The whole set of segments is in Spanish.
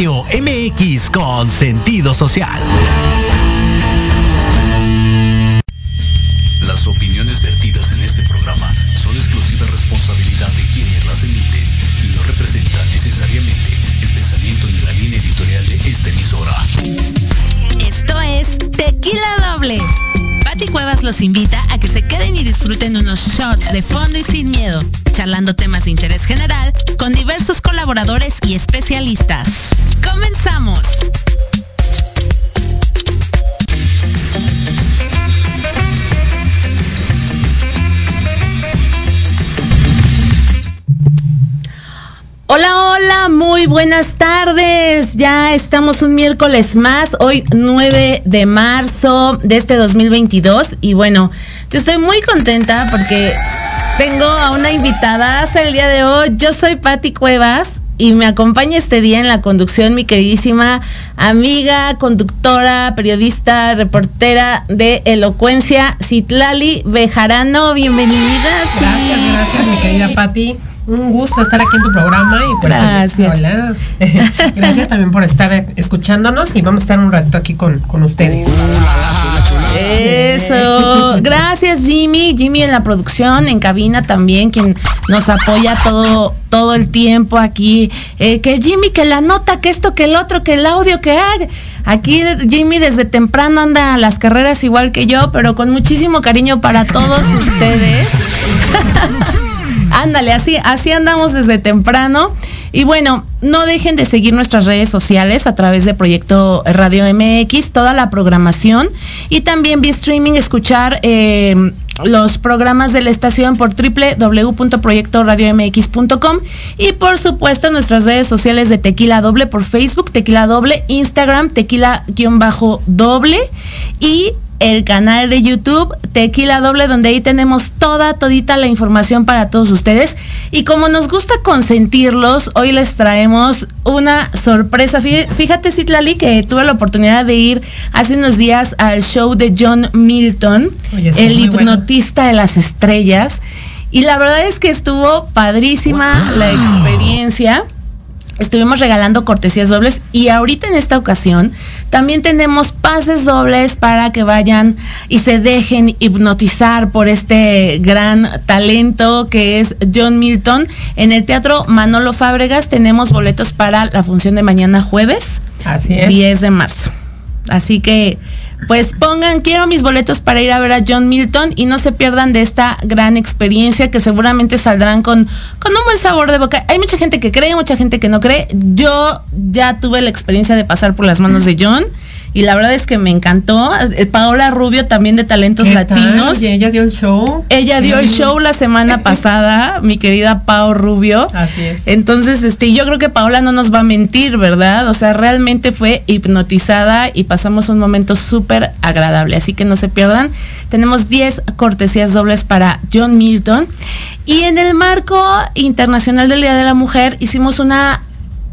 Radio MX con sentido social. Las opiniones vertidas en este programa son exclusiva responsabilidad de quienes las emiten y no representan necesariamente el pensamiento ni la línea editorial de esta emisora. Esto es Tequila Doble. Pati Cuevas los invita a que se queden y disfruten unos shots de fondo y sin miedo, charlando temas de interés general con diversos colaboradores y especialistas. Hola, hola, muy buenas tardes. Ya estamos un miércoles más, hoy 9 de marzo de este 2022. Y bueno, yo estoy muy contenta porque tengo a una invitada el día de hoy. Yo soy Patti Cuevas y me acompaña este día en la conducción mi queridísima amiga, conductora, periodista, reportera de Elocuencia, Citlali Bejarano. Bienvenida. Gracias, gracias, mi querida Patti un gusto estar aquí en tu programa y pues, gracias. Hola. gracias también por estar escuchándonos y vamos a estar un rato aquí con, con ustedes. Eso. Gracias Jimmy, Jimmy en la producción, en cabina también, quien nos apoya todo todo el tiempo aquí. Eh, que Jimmy, que la nota, que esto, que el otro, que el audio, que haga. Aquí Jimmy desde temprano anda a las carreras igual que yo, pero con muchísimo cariño para todos ustedes. Ándale, así, así andamos desde temprano. Y bueno, no dejen de seguir nuestras redes sociales a través de Proyecto Radio MX, toda la programación. Y también vía streaming escuchar eh, los programas de la estación por www.proyectoradiomx.com y por supuesto nuestras redes sociales de Tequila Doble por Facebook, Tequila Doble, Instagram, Tequila-Doble y el canal de YouTube Tequila Doble, donde ahí tenemos toda, todita la información para todos ustedes. Y como nos gusta consentirlos, hoy les traemos una sorpresa. Fíjate, Citlali, que tuve la oportunidad de ir hace unos días al show de John Milton, el hipnotista de las estrellas. Y la verdad es que estuvo padrísima la experiencia estuvimos regalando cortesías dobles y ahorita en esta ocasión también tenemos pases dobles para que vayan y se dejen hipnotizar por este gran talento que es John Milton. En el Teatro Manolo Fábregas tenemos boletos para la función de mañana jueves, Así es. 10 de marzo. Así que pues pongan, quiero mis boletos para ir a ver a John Milton y no se pierdan de esta gran experiencia que seguramente saldrán con, con un buen sabor de boca. Hay mucha gente que cree, mucha gente que no cree. Yo ya tuve la experiencia de pasar por las manos de John y la verdad es que me encantó. Eh, Paola Rubio también de Talentos Latinos. Y ella dio el show. Ella dio el show la semana pasada, mi querida Pao Rubio. Así es. Entonces, este, yo creo que Paola no nos va a mentir, ¿verdad? O sea, realmente fue hipnotizada y pasamos un momento súper agradable. Así que no se pierdan. Tenemos 10 cortesías dobles para John Milton. Y en el marco internacional del Día de la Mujer hicimos una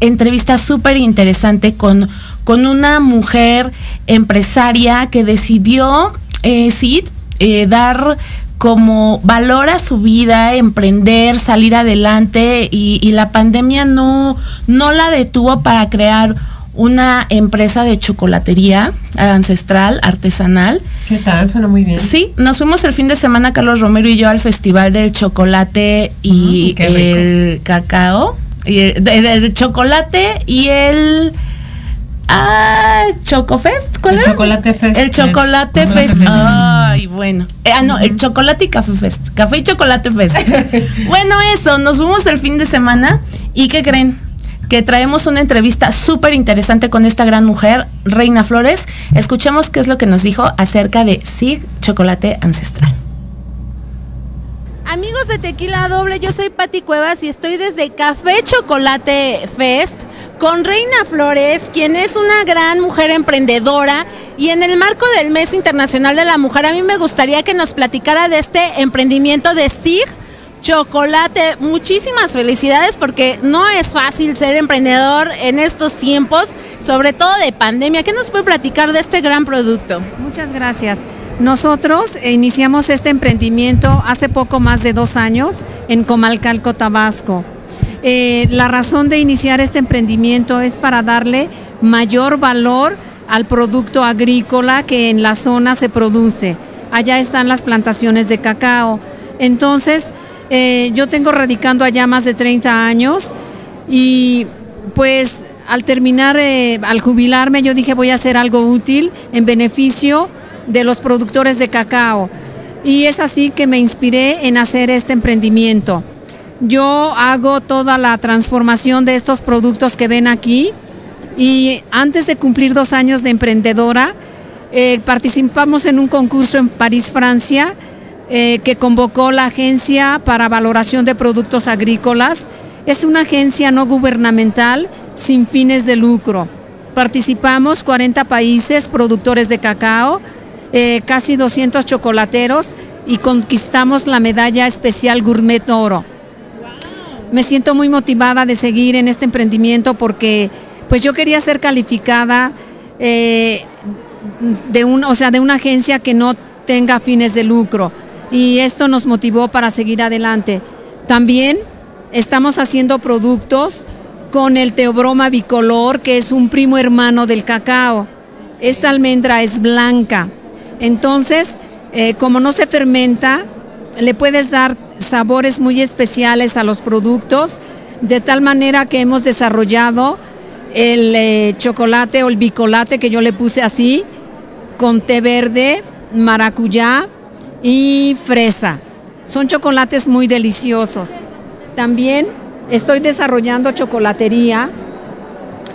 entrevista súper interesante con con una mujer empresaria que decidió, eh, sí, eh, dar como valor a su vida, emprender, salir adelante y, la pandemia no, no la detuvo para crear una empresa de chocolatería ancestral, artesanal. ¿Qué tal? Suena muy bien. Sí, nos fuimos el fin de semana, Carlos Romero y yo, al Festival del Chocolate y mm, el Cacao. Y el chocolate y el Ah, Chocofest, ¿cuál el Chocolate Fest. El Chocolate Fest. Ay, bueno. Eh, ah, no, el Chocolate y Café Fest. Café y Chocolate Fest. bueno, eso, nos fuimos el fin de semana y ¿qué creen? Que traemos una entrevista súper interesante con esta gran mujer, Reina Flores. Escuchemos qué es lo que nos dijo acerca de SIG Chocolate Ancestral. Amigos de Tequila Doble, yo soy Pati Cuevas y estoy desde Café Chocolate Fest con Reina Flores, quien es una gran mujer emprendedora. Y en el marco del Mes Internacional de la Mujer, a mí me gustaría que nos platicara de este emprendimiento de SIG Chocolate. Muchísimas felicidades porque no es fácil ser emprendedor en estos tiempos, sobre todo de pandemia. ¿Qué nos puede platicar de este gran producto? Muchas gracias. Nosotros iniciamos este emprendimiento hace poco más de dos años en Comalcalco, Tabasco. Eh, la razón de iniciar este emprendimiento es para darle mayor valor al producto agrícola que en la zona se produce. Allá están las plantaciones de cacao. Entonces, eh, yo tengo radicando allá más de 30 años y pues al terminar, eh, al jubilarme, yo dije voy a hacer algo útil en beneficio de los productores de cacao. Y es así que me inspiré en hacer este emprendimiento. Yo hago toda la transformación de estos productos que ven aquí y antes de cumplir dos años de emprendedora, eh, participamos en un concurso en París, Francia, eh, que convocó la Agencia para Valoración de Productos Agrícolas. Es una agencia no gubernamental sin fines de lucro. Participamos 40 países productores de cacao, eh, casi 200 chocolateros y conquistamos la medalla especial Gourmet Oro me siento muy motivada de seguir en este emprendimiento porque pues yo quería ser calificada eh, de, un, o sea, de una agencia que no tenga fines de lucro y esto nos motivó para seguir adelante. También estamos haciendo productos con el teobroma bicolor, que es un primo hermano del cacao. Esta almendra es blanca. Entonces, eh, como no se fermenta, le puedes dar sabores muy especiales a los productos, de tal manera que hemos desarrollado el eh, chocolate o el bicolate que yo le puse así, con té verde, maracuyá y fresa. Son chocolates muy deliciosos. También estoy desarrollando chocolatería,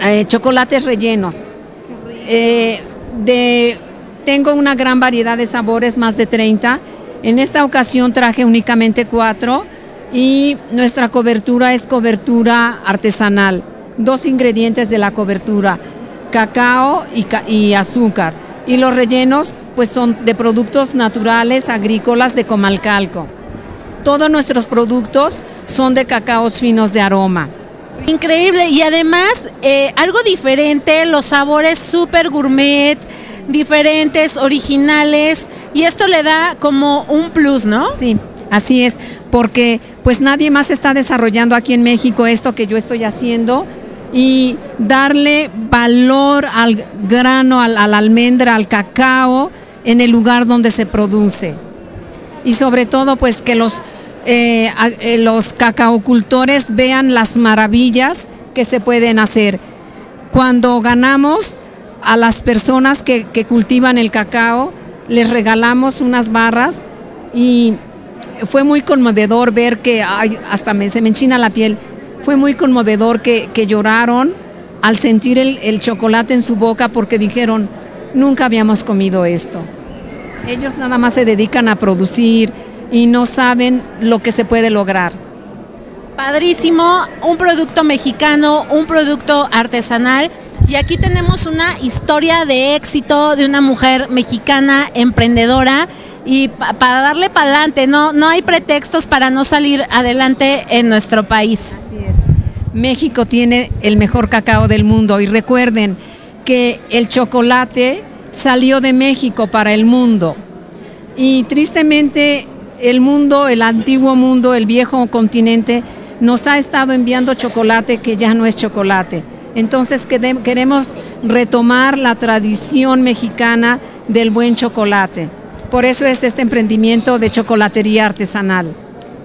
eh, chocolates rellenos. Eh, de, tengo una gran variedad de sabores, más de 30 en esta ocasión traje únicamente cuatro y nuestra cobertura es cobertura artesanal. Dos ingredientes de la cobertura, cacao y, azúcar. Y los rellenos pues son de productos naturales agrícolas de Comalcalco. Todos nuestros productos son de cacaos finos de aroma. Increíble y además eh, algo diferente, los sabores súper gourmet, diferentes, originales, y esto le da como un plus, ¿no? Sí, así es, porque pues nadie más está desarrollando aquí en México esto que yo estoy haciendo y darle valor al grano, a la almendra, al cacao en el lugar donde se produce. Y sobre todo pues que los, eh, eh, los cacaocultores vean las maravillas que se pueden hacer. Cuando ganamos a las personas que, cultivan el cacao, les regalamos unas barras y fue muy conmovedor ver que, hasta me, se me enchina la piel, fue muy conmovedor que, lloraron al sentir el, el, chocolate en su boca porque dijeron, nunca habíamos comido esto. Ellos nada más se dedican a producir y no saben lo que se puede lograr. Padrísimo, un producto mexicano, un producto artesanal y aquí tenemos una historia de éxito de una mujer mexicana emprendedora y para darle para adelante, no, no hay pretextos para no salir adelante en nuestro país. Así es. México tiene el mejor cacao del mundo y recuerden que el chocolate salió de México para el mundo. Y tristemente el mundo, el antiguo mundo, el viejo continente, nos ha estado enviando chocolate que ya no es chocolate. Entonces queremos retomar la tradición mexicana del buen chocolate. Por eso es este emprendimiento de chocolatería artesanal.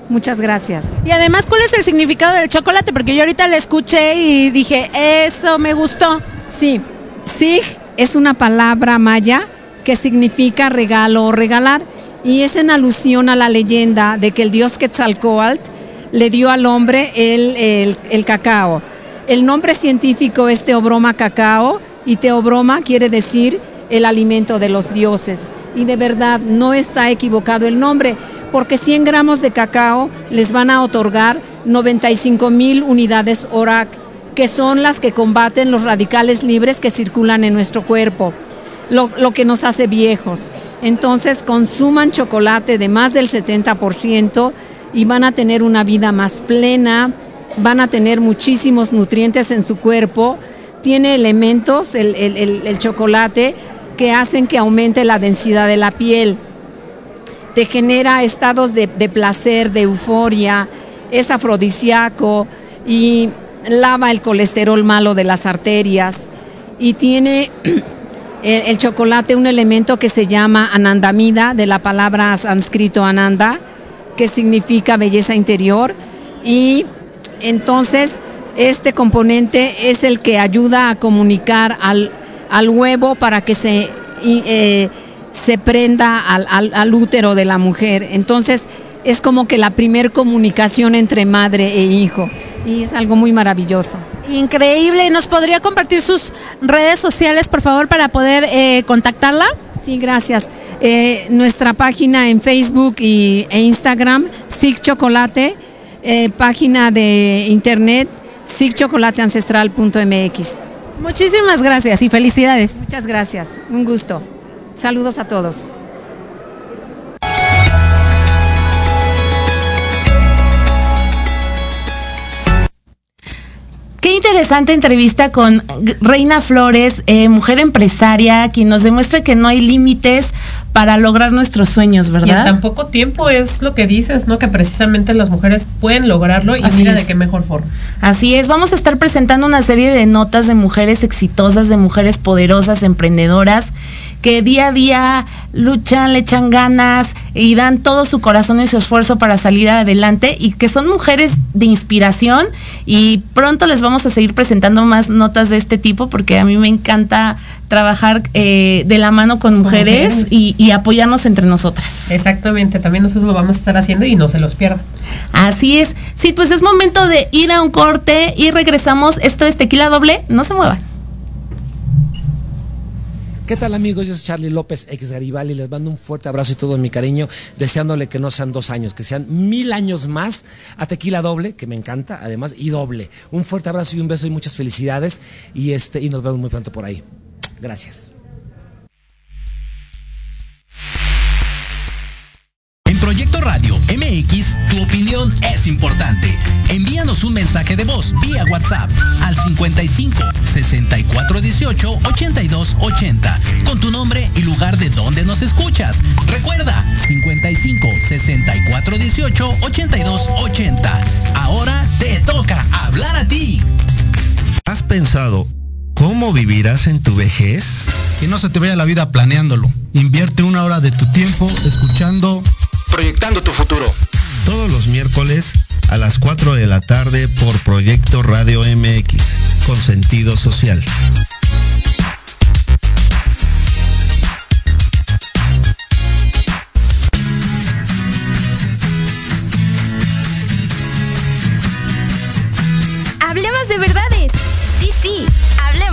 Muchas gracias. Y además, ¿cuál es el significado del chocolate? Porque yo ahorita le escuché y dije, eso me gustó. Sí, sig es una palabra maya que significa regalo o regalar y es en alusión a la leyenda de que el dios Quetzalcoatl le dio al hombre el, el cacao. El nombre científico es Teobroma cacao y Teobroma quiere decir el alimento de los dioses. Y de verdad no está equivocado el nombre, porque 100 gramos de cacao les van a otorgar 95 mil unidades ORAC, que son las que combaten los radicales libres que circulan en nuestro cuerpo, lo, lo que nos hace viejos. Entonces consuman chocolate de más del 70% y van a tener una vida más plena, van a tener muchísimos nutrientes en su cuerpo, tiene elementos, el, chocolate, que hacen que aumente la densidad de la piel, te genera estados de, placer, de euforia, es afrodisíaco y lava el colesterol malo de las arterias. Y tiene el, el chocolate un elemento que se llama anandamida, de la palabra sánscrito ananda, que significa belleza interior y entonces este componente es el que ayuda a comunicar al, al huevo para que se, eh, se prenda al, al- al útero de la mujer. Entonces es como que la primer comunicación entre madre e hijo y es algo muy maravilloso. Increíble. ¿Nos podría compartir sus redes sociales, por favor, para poder eh, contactarla? Sí, gracias. Eh, nuestra página en Facebook y, e Instagram, SIG Chocolate, eh, página de internet, sigchocolateancestral.mx. Muchísimas gracias y felicidades. Muchas gracias, un gusto. Saludos a todos. Qué interesante entrevista con Reina Flores, eh, mujer empresaria, quien nos demuestra que no hay límites para lograr nuestros sueños, Y en ¿verdad? tan poco tiempo es lo que dices, ¿no? Que precisamente las mujeres pueden lograrlo y Así mira es. de qué mejor forma. Así es, vamos a estar presentando una serie de notas de mujeres exitosas, de mujeres poderosas, emprendedoras, que día a día luchan, le echan ganas y dan todo su corazón y su esfuerzo para salir adelante y que son mujeres de inspiración y pronto les vamos a seguir presentando más notas de este tipo porque a mí me encanta trabajar eh, de la mano con mujeres, mujeres. Y, y apoyarnos entre nosotras. Exactamente, también nosotros lo vamos a estar haciendo y no se los pierdan. Así es. Sí, pues es momento de ir a un corte y regresamos. Esto es Tequila Doble. No se muevan. ¿Qué tal amigos? Yo soy Charlie López, ex Garibaldi. Les mando un fuerte abrazo y todo mi cariño, deseándole que no sean dos años, que sean mil años más a Tequila Doble, que me encanta, además, y doble. Un fuerte abrazo y un beso y muchas felicidades. Y, este, y nos vemos muy pronto por ahí. Gracias. MX, tu opinión es importante. Envíanos un mensaje de voz vía WhatsApp al 55 64 18 82 80 con tu nombre y lugar de donde nos escuchas. Recuerda 55 64 18 82 80. Ahora te toca hablar a ti. ¿Has pensado cómo vivirás en tu vejez? Que no se te vaya la vida planeándolo. Invierte una hora de tu tiempo escuchando Proyectando tu futuro. Todos los miércoles a las 4 de la tarde por Proyecto Radio MX, con sentido social.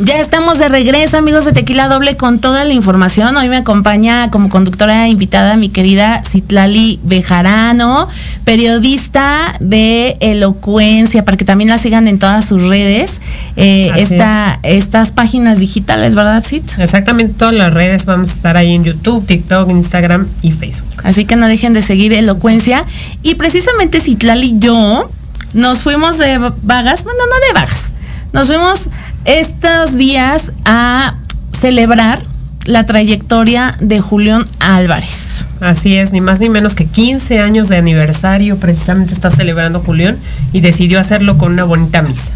Ya estamos de regreso, amigos de Tequila Doble, con toda la información. Hoy me acompaña como conductora invitada mi querida Citlali Bejarano, periodista de Elocuencia, para que también la sigan en todas sus redes. Eh, esta, estas páginas digitales, ¿verdad, Cit? Exactamente, todas las redes vamos a estar ahí en YouTube, TikTok, Instagram y Facebook. Así que no dejen de seguir Elocuencia. Y precisamente Citlali y yo nos fuimos de vagas, bueno, no de vagas, nos fuimos estos días a celebrar la trayectoria de Julián Álvarez. Así es, ni más ni menos que 15 años de aniversario precisamente está celebrando Julián y decidió hacerlo con una bonita misa.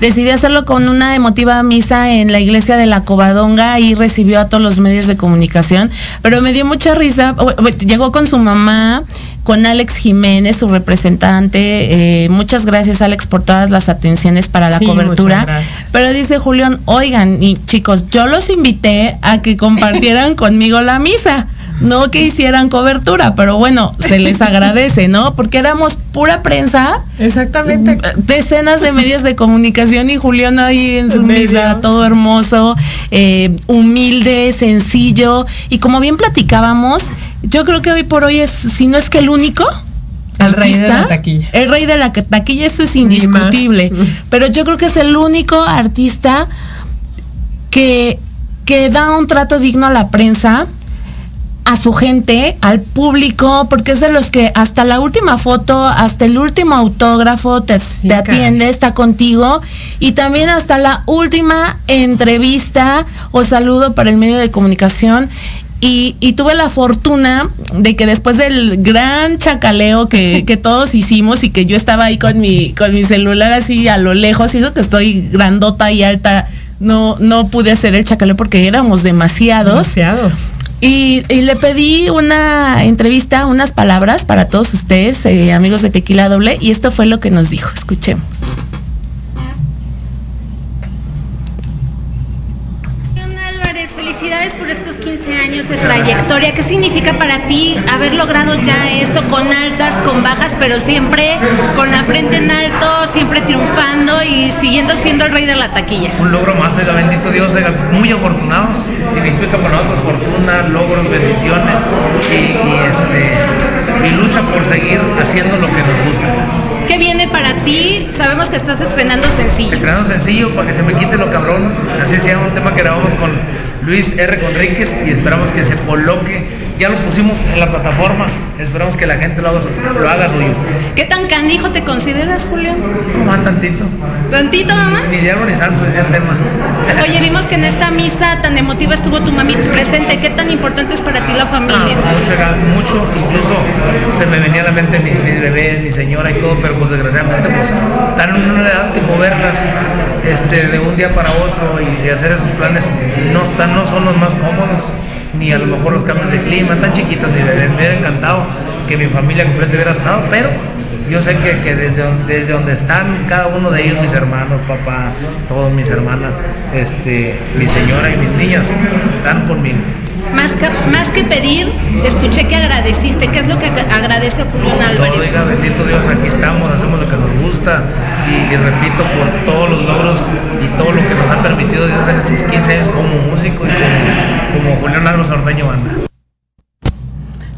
Decidió hacerlo con una emotiva misa en la iglesia de la Covadonga y recibió a todos los medios de comunicación, pero me dio mucha risa, llegó con su mamá, con Alex Jiménez, su representante. Eh, muchas gracias, Alex, por todas las atenciones para la cobertura. Pero dice Julián, oigan, y chicos, yo los invité a que compartieran conmigo la misa. No que hicieran cobertura, pero bueno, se les agradece, ¿no? Porque éramos pura prensa. Exactamente. Decenas de medios de comunicación y Julián ahí en su misa, todo hermoso, eh, humilde, sencillo. Y como bien platicábamos, yo creo que hoy por hoy es, si no es que el único, el rey de la taquilla. El rey de la taquilla, eso es indiscutible. Pero yo creo que es el único artista que, que da un trato digno a la prensa, a su gente, al público, porque es de los que hasta la última foto, hasta el último autógrafo te, te atiende, está contigo, y también hasta la última entrevista o saludo para el medio de comunicación. Y, tuve la fortuna de que después del gran chacaleo que, todos hicimos y que yo estaba ahí con mi, con mi celular así a lo lejos, y eso que estoy grandota y alta, no, no pude hacer el chacaleo porque éramos demasiados. Demasiados. Y, le pedí una entrevista, unas palabras para todos ustedes, eh, amigos de Tequila Doble, y esto fue lo que nos dijo. Escuchemos. Felicidades por estos 15 años de trayectoria. ¿Qué significa para ti haber logrado ya esto con altas, con bajas, pero siempre con la frente en alto, siempre triunfando y siguiendo siendo el rey de la taquilla? Un logro más, oiga, bendito Dios, oiga, muy afortunados. Significa para nosotros fortuna, logros, bendiciones y, este, y lucha por seguir haciendo lo que nos gusta. ¿Qué viene para ti? Sabemos que estás estrenando sencillo. Estrenando sencillo para que se me quite lo cabrón. Así sea un tema que grabamos con Luis R. Conríquez y esperamos que se coloque. Ya lo pusimos en la plataforma, esperamos que la gente lo haga, lo haga suyo. ¿Qué tan canijo te consideras, Julián? más tantito. ¿Tantito nada más? Ni diablo ni santo decía el tema. Oye, vimos que en esta misa tan emotiva estuvo tu mami presente. ¿Qué tan importante es para ti la familia? Ah, mucho, mucho, incluso se me venía a la mente mis, mis bebés, mi señora y todo, pero pues desgraciadamente pues están en una edad de moverlas este, de un día para otro y, hacer esos planes no, están, no son los más cómodos, ni a lo mejor los cambios de clima, tan chiquitos, ni me hubiera encantado que mi familia completa hubiera estado, pero yo sé que, desde, desde donde están cada uno de ellos, mis hermanos, papá, todos mis hermanas, este, mi señora y mis niñas, están conmigo. Más que, más que pedir, escuché que agradeciste. ¿Qué es lo que agradece Julio Álvarez? Todo, diga, bendito Dios, aquí estamos, hacemos lo que nos gusta. Y, repito, por todos los logros y todo lo que nos ha permitido Dios en estos 15 años como músico y como, como Julián Álvarez Ordeño Banda.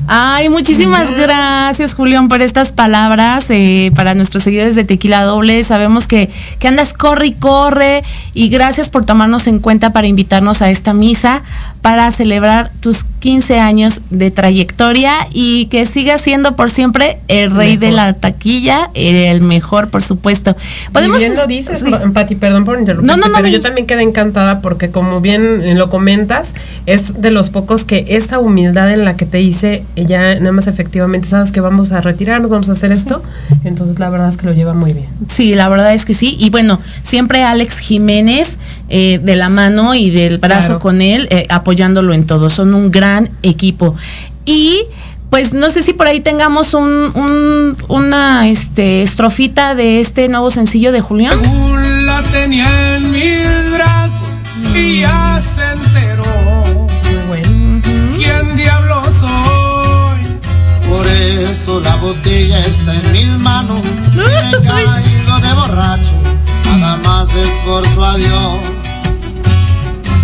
Ay, muchísimas gracias, Julián, por estas palabras eh, para nuestros seguidores de Tequila Doble. Sabemos que, que andas corre y corre y gracias por tomarnos en cuenta para invitarnos a esta misa para celebrar tus 15 años de trayectoria y que sigas siendo por siempre el rey de la taquilla, el mejor, por supuesto. Podemos bien lo dices, Pati, perdón por interrumpir, no, no, pero yo también quedé encantada porque como bien lo comentas, es de los pocos que esa humildad en la que te hice ya nada más efectivamente sabes que vamos a retirarnos, vamos a hacer esto. Entonces la verdad es que lo lleva muy bien. Sí, la verdad es que sí. Y bueno, siempre Alex Jiménez eh, de la mano y del brazo con él, eh, apoyándolo en todo. Son un gran equipo. Y pues no sé si por ahí tengamos un, una este, estrofita de este nuevo sencillo de Julián. la tenía en mis brazos y ya se enteró. Muy bueno. ¿Quién diablo por eso la botella está en mis manos. Me he caído de borracho, nada más esforzo a Dios.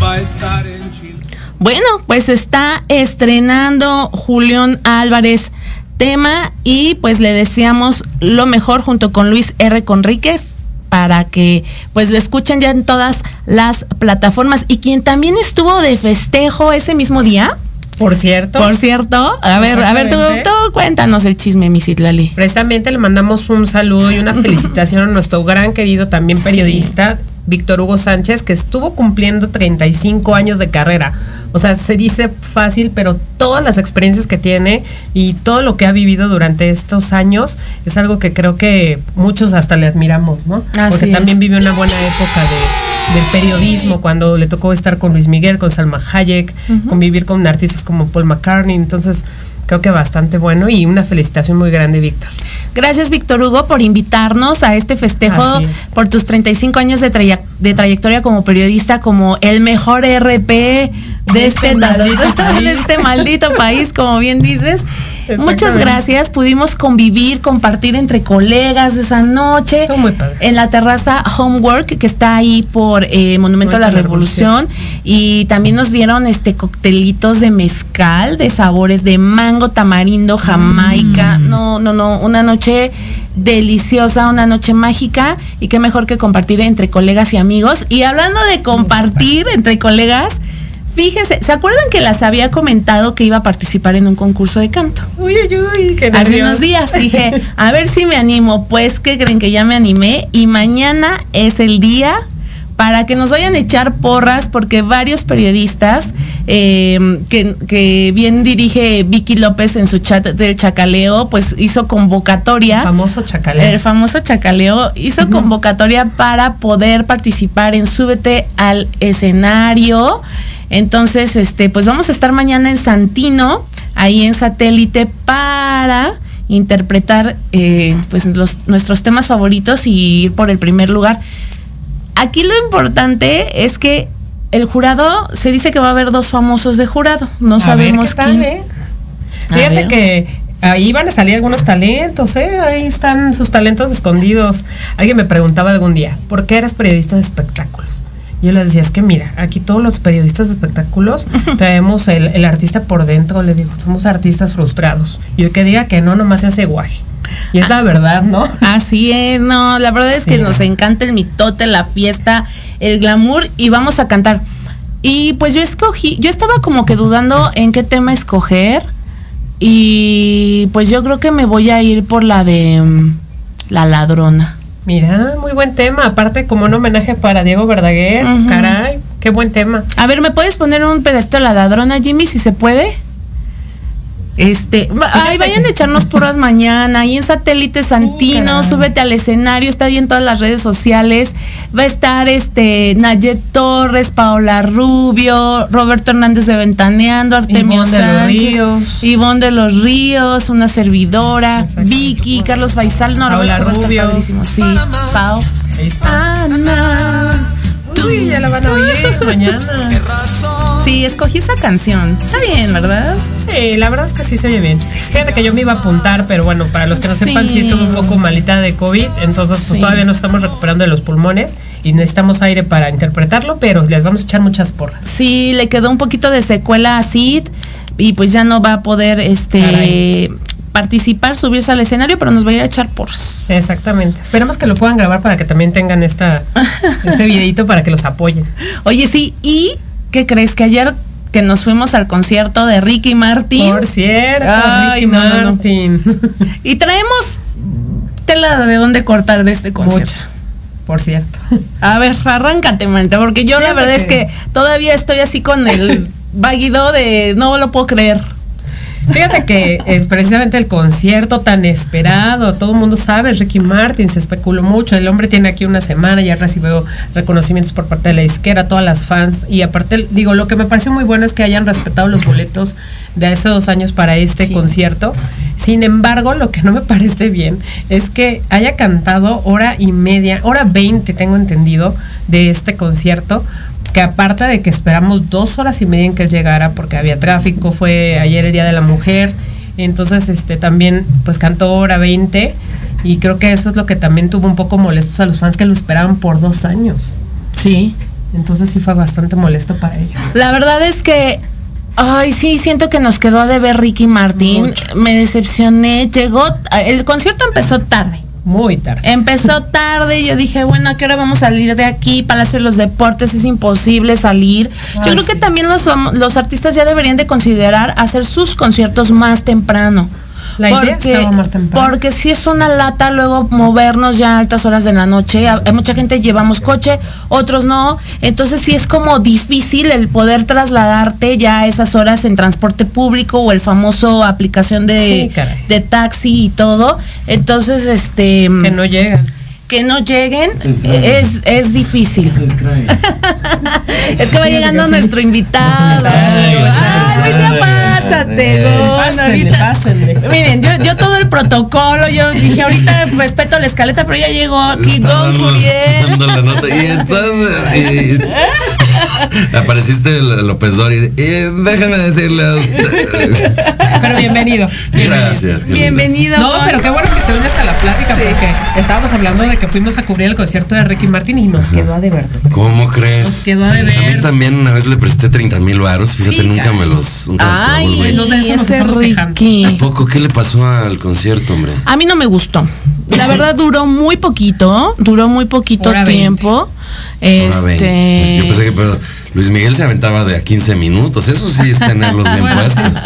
Va a estar en Chile. Bueno, pues está estrenando Julián Álvarez tema y pues le deseamos lo mejor junto con Luis R. Conríquez para que pues lo escuchen ya en todas las plataformas y quien también estuvo de festejo ese mismo día. Por cierto. Por cierto. A ver, a ver, tú, cuéntanos el chisme, mi Citlali. Precisamente le mandamos un saludo y una felicitación a nuestro gran querido también periodista, Víctor Hugo Sánchez, que estuvo cumpliendo 35 años de carrera. O sea, se dice fácil, pero todas las experiencias que tiene y todo lo que ha vivido durante estos años es algo que creo que muchos hasta le admiramos, ¿no? Porque también vivió una buena época del periodismo, cuando le tocó estar con Luis Miguel, con Salma Hayek, convivir con artistas como Paul McCartney. Entonces, creo que bastante bueno y una felicitación muy grande, Víctor. Gracias, Víctor Hugo, por invitarnos a este festejo por tus 35 años de, de, trayectoria como periodista, como el mejor RP de este, de este maldito país, como bien dices. Muchas gracias. Pudimos convivir, compartir entre colegas esa noche. En la terraza Homework, que está ahí por eh, Monumento a la, Revolución. Y también nos dieron este coctelitos de mezcal, de sabores de mango, tamarindo, jamaica. Mm. No, no, no. Una noche deliciosa, una noche mágica. Y qué mejor que compartir entre colegas y amigos. Y hablando de compartir entre colegas Fíjense, ¿se acuerdan que las había comentado que iba a participar en un concurso de canto? Uy, uy, uy, qué Hace unos días dije, a ver si me animo. Pues, ¿qué creen que ya me animé? Y mañana es el día para que nos vayan a echar porras, porque varios periodistas em, que, bien dirige Vicky López en su chat del chacaleo, pues hizo convocatoria. El famoso chacaleo. El famoso chacaleo hizo convocatoria para poder participar en Súbete al escenario. Entonces, este, pues vamos a estar mañana en Santino, ahí en satélite, para interpretar eh, pues nuestros temas favoritos y ir por el primer lugar. Aquí lo importante es que el jurado, se dice que va a haber dos famosos de jurado. No sabemos quién. Eh? Fíjate que ahí van a salir algunos talentos, ¿eh? Ahí están sus talentos escondidos. Alguien me preguntaba algún día, ¿por qué eres periodista de espectáculos? Yo les decía, es que mira, aquí todos los periodistas de espectáculos traemos el, artista por dentro, le digo, somos artistas frustrados. Y el que diga que no, nomás se hace guaje. Y es la verdad, ¿no? Así es, no, la verdad es que nos encanta el mitote, la fiesta, el glamour y vamos a cantar. Y pues yo escogí, yo estaba como que dudando en qué tema escoger y pues yo creo que me voy a ir por la de mm, la ladrona. Mira, muy buen tema. Aparte, como un homenaje para Diego Verdaguer. Caray, qué buen tema. A ver, ¿me puedes poner un pedacito de la ladrona, Jimmy, si se puede? Este, ay, vayan a echarnos puras mañana, ahí en Satélite Santino, súbete al escenario, está ahí en todas las redes sociales. Va a estar este Nayet Torres, Paola Rubio, Roberto Hernández de Ventaneando, Artemio Sánchez, de los Ríos. Ivonne de los Ríos, una servidora, Vicky, Carlos Faisal, no, Paola Rubio. Sí, Pau. Ahí está. Ana. Uy, ya la van a oír mañana. Sí, escogí esa canción. Está bien, ¿verdad? Sí, la verdad es que sí se oye bien. Fíjate que yo me iba a apuntar, pero bueno, para los que no sepan, sí, estuve un poco malita de COVID, entonces pues todavía no estamos recuperando de los pulmones y necesitamos aire para interpretarlo, pero les vamos a echar muchas porras. Sí, le quedó un poquito de secuela a Sid y pues ya no va a poder este participar, subirse al escenario, pero nos va a ir a echar porras. Exactamente. Esperamos que lo puedan grabar para que también tengan esta, este videito para que los apoyen. Oye, sí, y ¿qué crees? Que ayer que nos fuimos al concierto de Ricky Martin. Por cierto, Ricky Martin. y traemos tela de dónde cortar de este concierto. por cierto. A ver, arráncate, manta, porque yo la verdad es que todavía estoy así con el vaguido de no lo puedo creer. Fíjate que es precisamente el concierto tan esperado, todo el mundo sabe, Ricky Martin, se especuló mucho, el hombre tiene aquí una semana, ya recibió reconocimientos por parte de la izquierda, todas las fans, y aparte, digo, lo que me pareció muy bueno es que hayan respetado los boletos de hace dos años para este concierto. Sin embargo, lo que no me parece bien es que haya cantado hora y media, hora veinte, tengo entendido, de este concierto, que aparte de que esperamos dos horas y media en que él llegara porque había tráfico, fue ayer el Día de la Mujer, entonces este también pues cantó hora 20 y creo que eso es lo que también tuvo un poco molestos a los fans que lo esperaban por dos años. Sí. Entonces sí fue bastante molesto para ellos. La verdad es que Ay, sí, siento que nos quedó a deber Ricky Martín. Me decepcioné. Llegó, el concierto empezó tarde. Muy tarde. Empezó tarde y yo dije, bueno, ¿a qué hora vamos a salir de aquí? para hacer los Deportes es imposible salir. yo creo que también los, los artistas ya deberían de considerar hacer sus conciertos más temprano porque, más Porque si es una lata luego movernos ya a altas horas de la noche. Hay mucha gente llevamos coche, otros no. Entonces sí es como difícil el poder trasladarte ya a esas horas en transporte público o el famoso aplicación de, de taxi y todo. Entonces, este... Que no llegan que no lleguen es, es difícil. es que va llegando nuestro invitado. Ay, Luis, ya pásate, ahorita. Miren, yo, yo todo el protocolo, yo dije ahorita respeto la escaleta, pero ya llegó aquí Don Curiel. la nota y entonces apareciste López Dori y déjame decirle a usted. Pero bienvenido. Gracias. Bienvenido. No, pero qué bueno que te unes a la plática porque estábamos hablando de que fuimos a cubrir el concierto de Ricky Martin y nos quedó a deber. ¿Cómo crees? Nos quedó a deber. A mí también una vez le presté 30 mil varos, fíjate, nunca me los... Ay, no de ese Ricky. ¿A poco qué le pasó al concierto, hombre? A mí no me gustó. La verdad duró muy poquito, duró muy poquito tiempo. Este... Yo pensé que pero Luis Miguel se aventaba de a 15 minutos, eso sí es tenerlos bien puestos.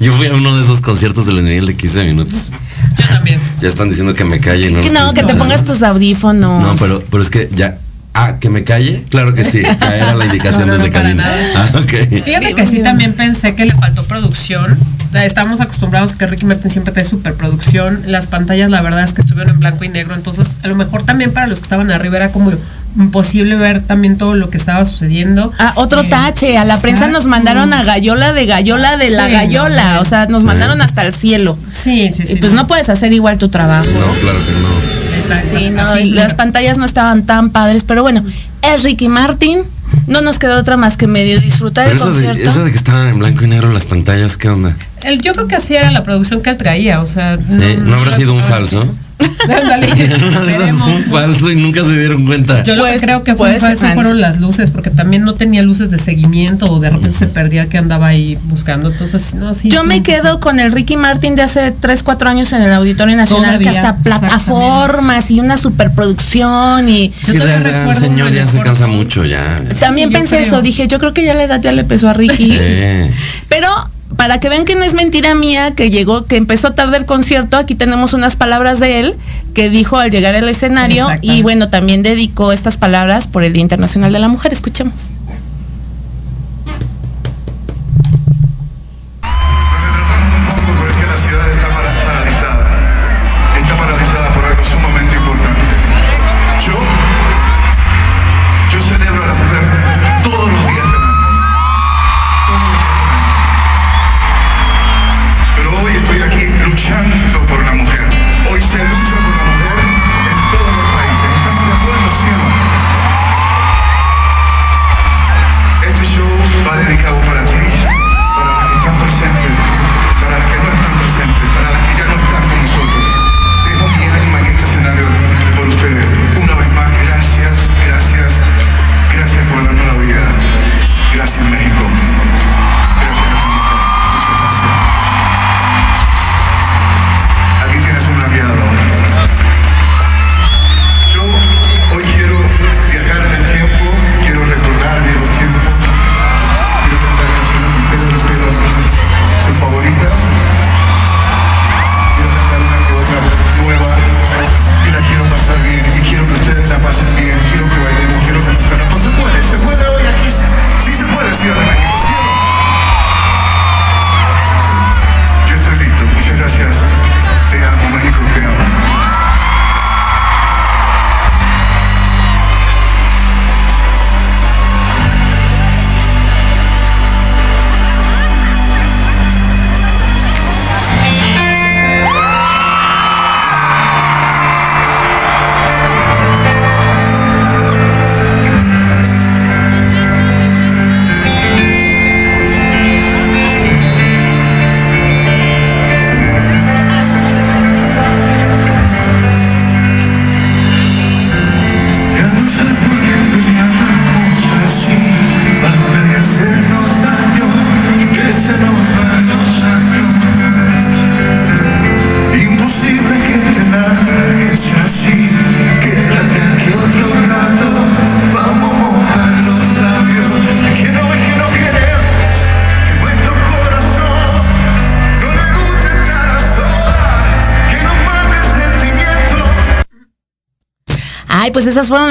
Yo fui a uno de esos conciertos de Luis Miguel de 15 minutos. Yo también. Ya están diciendo que me calle. No, que, no, que te pongas tus audífonos. No, pero, pero es que ya Ah, que me calle, claro que sí. Era la indicación desde cabina. Ah, okay. Fíjate que sí también pensé que le faltó producción. Estamos acostumbrados a que Ricky Martin siempre trae superproducción. Las pantallas, la verdad es que estuvieron en blanco y negro. Entonces, a lo mejor también para los que estaban arriba era como imposible ver también todo lo que estaba sucediendo. Ah, otro eh, tache. A la prensa nos mandaron a Gallola de Gallola de la Gallola. o sea, nos mandaron hasta el cielo. Sí, sí, sí. Y pues no puedes hacer igual tu trabajo. No, claro que no. Sí, no, las pantallas no estaban tan padres, pero bueno, es Ricky Martin. No nos quedó otra más que medio disfrutar el eso concierto. De, eso de que estaban en blanco y negro las pantallas, ¿qué onda? El, yo creo que así era la producción que él traía, o sea. Sí, ¿no, habrá sido un falso? un falso y nunca se dieron cuenta. Yo lo que pues, creo que fue falso fueron las luces, porque también no tenía luces de seguimiento o de repente se perdía que andaba ahí buscando. Entonces, no, sí. Yo me quedo con el Ricky Martin de hace 3, 4 años en el Auditorio Nacional, que hasta plataformas y una superproducción y. Sí, el señor ya se cansa mucho ya. También pensé eso, dije, yo creo que ya la edad ya le pesó a Ricky. Pero para que vean que no es mentira mía que llegó, que empezó tarde el concierto, aquí tenemos unas palabras de él que dijo al llegar al escenario y bueno, también dedicó estas palabras por el Día Internacional de la Mujer. Escuchemos.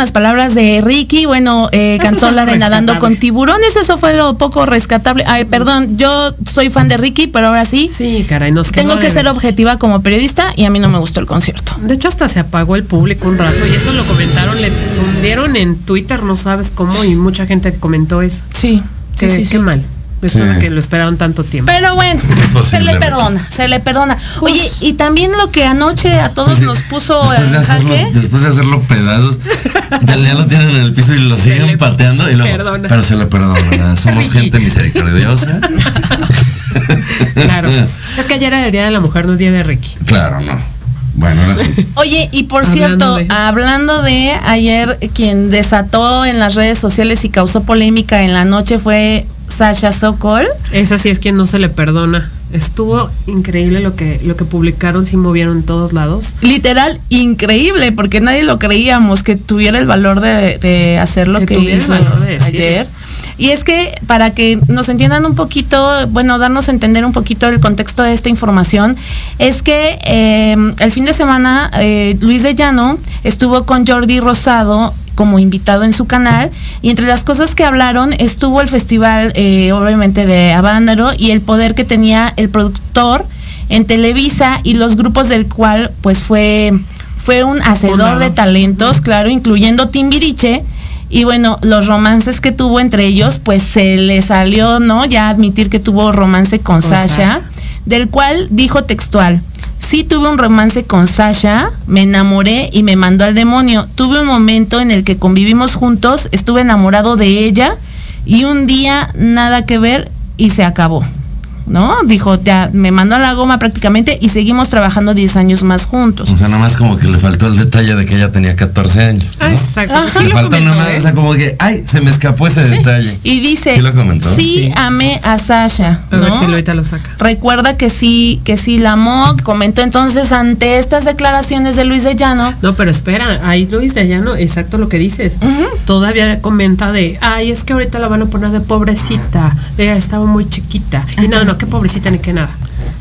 Las palabras de Ricky. Bueno, eh, cantó la de Nadando con tiburones. Eso fue lo poco rescatable. Ay, perdón, yo soy fan de Ricky, pero ahora sí. Sí, caray, nos Tengo que ser objetiva como periodista y a mí no me gustó el concierto. De hecho, hasta se apagó el público un rato y eso lo comentaron, le tundieron en Twitter, no sabes cómo, y mucha gente comentó eso. Sí. sí, sí, qué mal después de que lo esperaron tanto tiempo. Pero bueno, se le perdona, se le perdona. Oye, y también lo que anoche a todos nos puso después de, hacerlo, después de hacerlo pedazos, ya, lo tienen en el piso y lo siguen pateando y luego, pero se le perdona, somos gente misericordiosa. claro. Es que ayer era el día de la mujer, no el día de Ricky. Claro, no. Bueno, ahora sí. Oye, y por cierto, hablando de ayer, quien desató en las redes sociales y causó polémica en la noche fue Sasha Sokol. Esa sí es quien no se le perdona. Estuvo increíble lo que, lo que publicaron, sí movieron en todos lados. Literal, increíble, porque nadie lo creíamos que tuviera el valor de, hacer lo que, hizo ayer. Y es que para que nos entiendan un poquito, bueno, darnos a entender un poquito el contexto de esta información, es que eh, el fin de semana eh, Luis de Llano estuvo con Jordi Rosado como invitado en su canal. Y entre las cosas que hablaron estuvo el festival eh, obviamente de Avándaro y el poder que tenía el productor en Televisa y los grupos del cual pues fue fue un hacedor de talentos, claro, incluyendo Timbiriche. Y bueno, los romances que tuvo entre ellos, pues se le salió, ¿no? Ya admitir que tuvo romance con, Sasha, del cual dijo textual, sí tuve un romance con Sasha, me enamoré y me mandó al demonio. Tuve un momento en el que convivimos juntos, estuve enamorado de ella y un día nada que ver y se acabó. ¿No? Dijo, ya me mandó a la goma prácticamente y seguimos trabajando 10 años más juntos. O sea, nada más como que le faltó el detalle de que ella tenía 14 años. Exacto. le faltó nada más, o sea, como que, ay, se me escapó ese detalle. Y dice, ¿Sí, lo comentó? sí, amé a Sasha. A ver si ahorita lo saca. Recuerda que sí, que sí la amó, comentó entonces ante estas declaraciones de Luis de Llano. No, pero espera, ahí Luis de Llano, exacto lo que dices. Todavía comenta de, ay, es que ahorita la van a poner de pobrecita, ella estaba muy chiquita. Y no, no, qué pobrecita ni qué nada.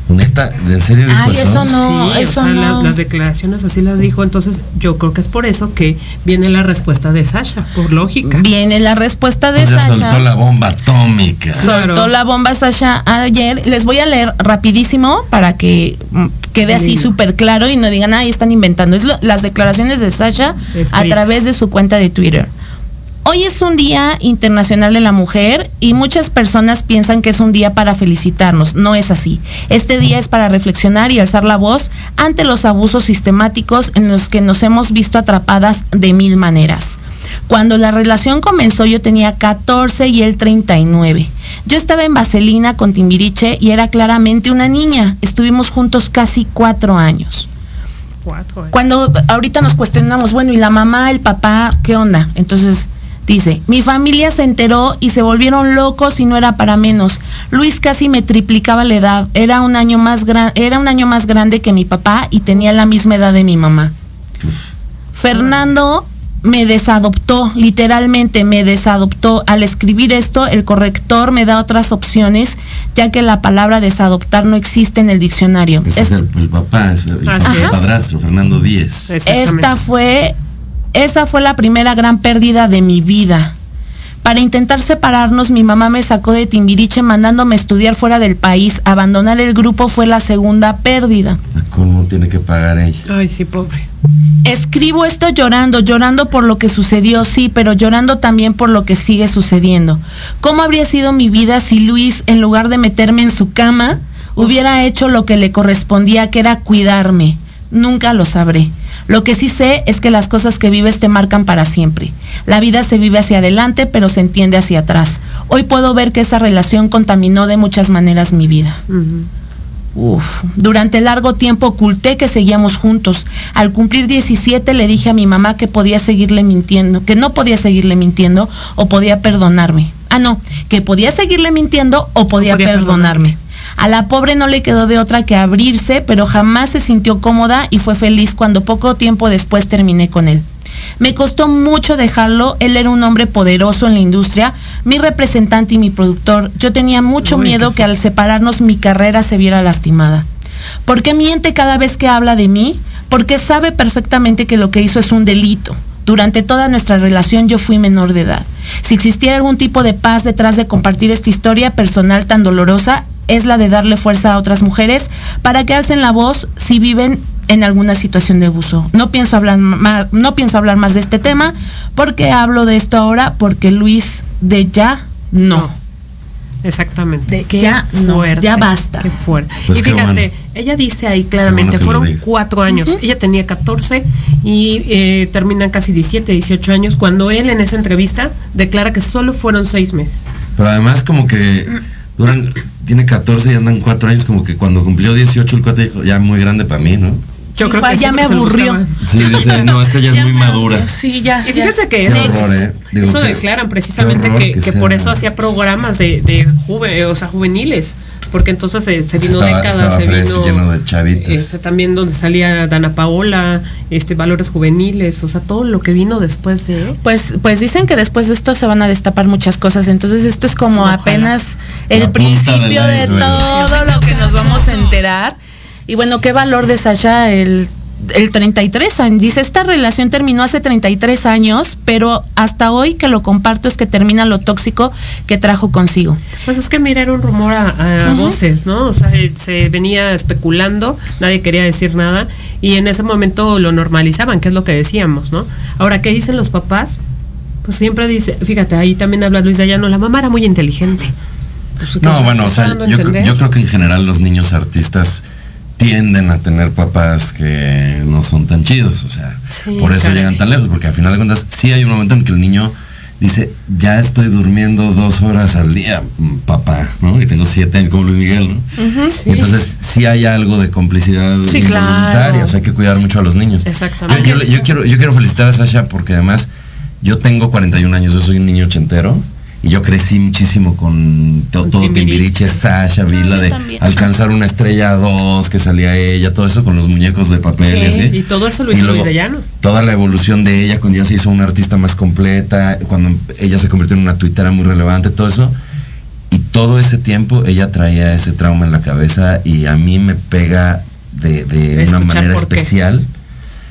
Neta, ¿en serio dijo Ay, eso? no, sí, eso o sea, las declaraciones así las dijo, entonces yo creo que es por eso que viene la respuesta de Sasha, por lógica. Viene la respuesta de pues Sasha. soltó la bomba atómica. Soltó la bomba Sasha ayer. Les voy a leer rapidísimo para que mm, quede así súper claro y no digan, ay, están inventando. Es las declaraciones de Sasha a través de su cuenta de Twitter. Hoy es un Día Internacional de la Mujer y muchas personas piensan que es un día para felicitarnos. No es así. Este día es para reflexionar y alzar la voz ante los abusos sistemáticos en los que nos hemos visto atrapadas de mil maneras. Cuando la relación comenzó yo tenía 14 y él 39. Yo estaba en Vaselina con Timbiriche y era claramente una niña. Estuvimos juntos casi cuatro años. Cuando ahorita nos cuestionamos, bueno, ¿y la mamá, el papá, qué onda? Entonces, Dice, mi familia se enteró y se volvieron locos y no era para menos. Luis casi me triplicaba la edad, era un año más, era un año más grande que mi papá y tenía la misma edad de mi mamá. Fernando me desadoptó, literalmente me desadoptó. Al escribir esto, el corrector me da otras opciones, ya que la palabra desadoptar no existe en el diccionario. es, el, papá, es el, padrastro, Fernando Díez. Esta fue esa fue la primera gran pérdida de mi vida. Para intentar separarnos, mi mamá me sacó de Timbiriche mandándome estudiar fuera del país. Abandonar el grupo fue la segunda pérdida. ¿Cómo tiene que pagar ella? Ay, sí, pobre. Escribo esto llorando, llorando por lo que sucedió, sí, pero llorando también por lo que sigue sucediendo. ¿Cómo habría sido mi vida si Luis, en lugar de meterme en su cama, hubiera hecho lo que le correspondía, que era cuidarme? Nunca lo sabré. Lo que sí sé es que las cosas que vives te marcan para siempre. La vida se vive hacia adelante, pero se entiende hacia atrás. Hoy puedo ver que esa relación contaminó de muchas maneras mi vida. Uf, durante largo tiempo oculté que seguíamos juntos. Al cumplir 17 le dije a mi mamá que podía seguirle mintiendo, que no podía seguirle mintiendo o podía perdonarme. Ah, no, que podía seguirle mintiendo o podía, perdonarme. A la pobre no le quedó de otra que abrirse, pero jamás se sintió cómoda y fue feliz cuando poco tiempo después terminé con él. Me costó mucho dejarlo, él era un hombre poderoso en la industria, mi representante y mi productor. Yo tenía mucho miedo que al separarnos mi carrera se viera lastimada. ¿Por qué miente cada vez que habla de mí? Porque sabe perfectamente que lo que hizo es un delito. Durante toda nuestra relación yo fui menor de edad. Si existiera algún tipo de paz detrás de compartir esta historia personal tan dolorosa, es la de darle fuerza a otras mujeres para que alcen la voz si viven en alguna situación de abuso. No pienso hablar más, no pienso hablar más de este tema porque hablo de esto ahora porque Luis de ya no. Exactamente. qué ya ya basta. Qué fuerte. Pues y fíjate, ella dice ahí claramente, fueron cuatro años. Ella tenía 14 y eh, terminan casi 17, 18 años, cuando él en esa entrevista declara que solo fueron seis meses. Pero además como que duran, tiene 14 y andan cuatro años, como que cuando cumplió 18 el cuate dijo, ya muy grande para mí, ¿no? Yo creo que ya me aburrió. Sí, dice, no, esta ya, es muy madura. Sí, ya. Y fíjense que eso, ¿eh? eso declaran precisamente que, por eso hacía programas de, de o sea, juveniles. Porque entonces se, vino décadas, se vino lleno de chavitos. Eh, también donde salía Dana Paola, este valores juveniles, o sea, todo lo que vino después de. Pues, pues dicen que después de esto se van a destapar muchas cosas. Entonces esto es como apenas el principio de todo lo que nos vamos a enterar. Y bueno, ¿qué valor de Sasha el, el 33 años? Dice, esta relación terminó hace 33 años, pero hasta hoy que lo comparto es que termina lo tóxico que trajo consigo. Pues es que mira, era un rumor a, voces, ¿no? O sea, se venía especulando, nadie quería decir nada y en ese momento lo normalizaban, que es lo que decíamos, ¿no? Ahora, ¿qué dicen los papás? Pues siempre dice, fíjate, ahí también habla Luis Dayano, la mamá era muy inteligente. Pues, no, bueno, o sea, yo, yo creo que en general los niños artistas tienden a tener papás que no son tan chidos, o sea, por eso llegan tan lejos, porque al final de cuentas sí hay un momento en que el niño dice, ya estoy durmiendo dos horas al día, papá, ¿no? Y tengo siete años como Luis Miguel, ¿no? Entonces sí hay algo de complicidad involuntaria, o sea, hay que cuidar mucho a los niños. Exactamente. Yo, quiero, yo quiero felicitar a Sasha porque además yo tengo 41 años, yo soy un niño ochentero y yo crecí muchísimo con todo, Timbiriche, Sasha, Vila, de alcanzar una estrella dos, que salía ella, todo eso con los muñecos de papel y así. Y todo eso lo hizo Luis de Llano. Toda la evolución de ella, cuando ya se hizo una artista más completa, cuando ella se convirtió en una tuitera muy relevante, todo eso. Y todo ese tiempo ella traía ese trauma en la cabeza y a mí me pega de, una manera especial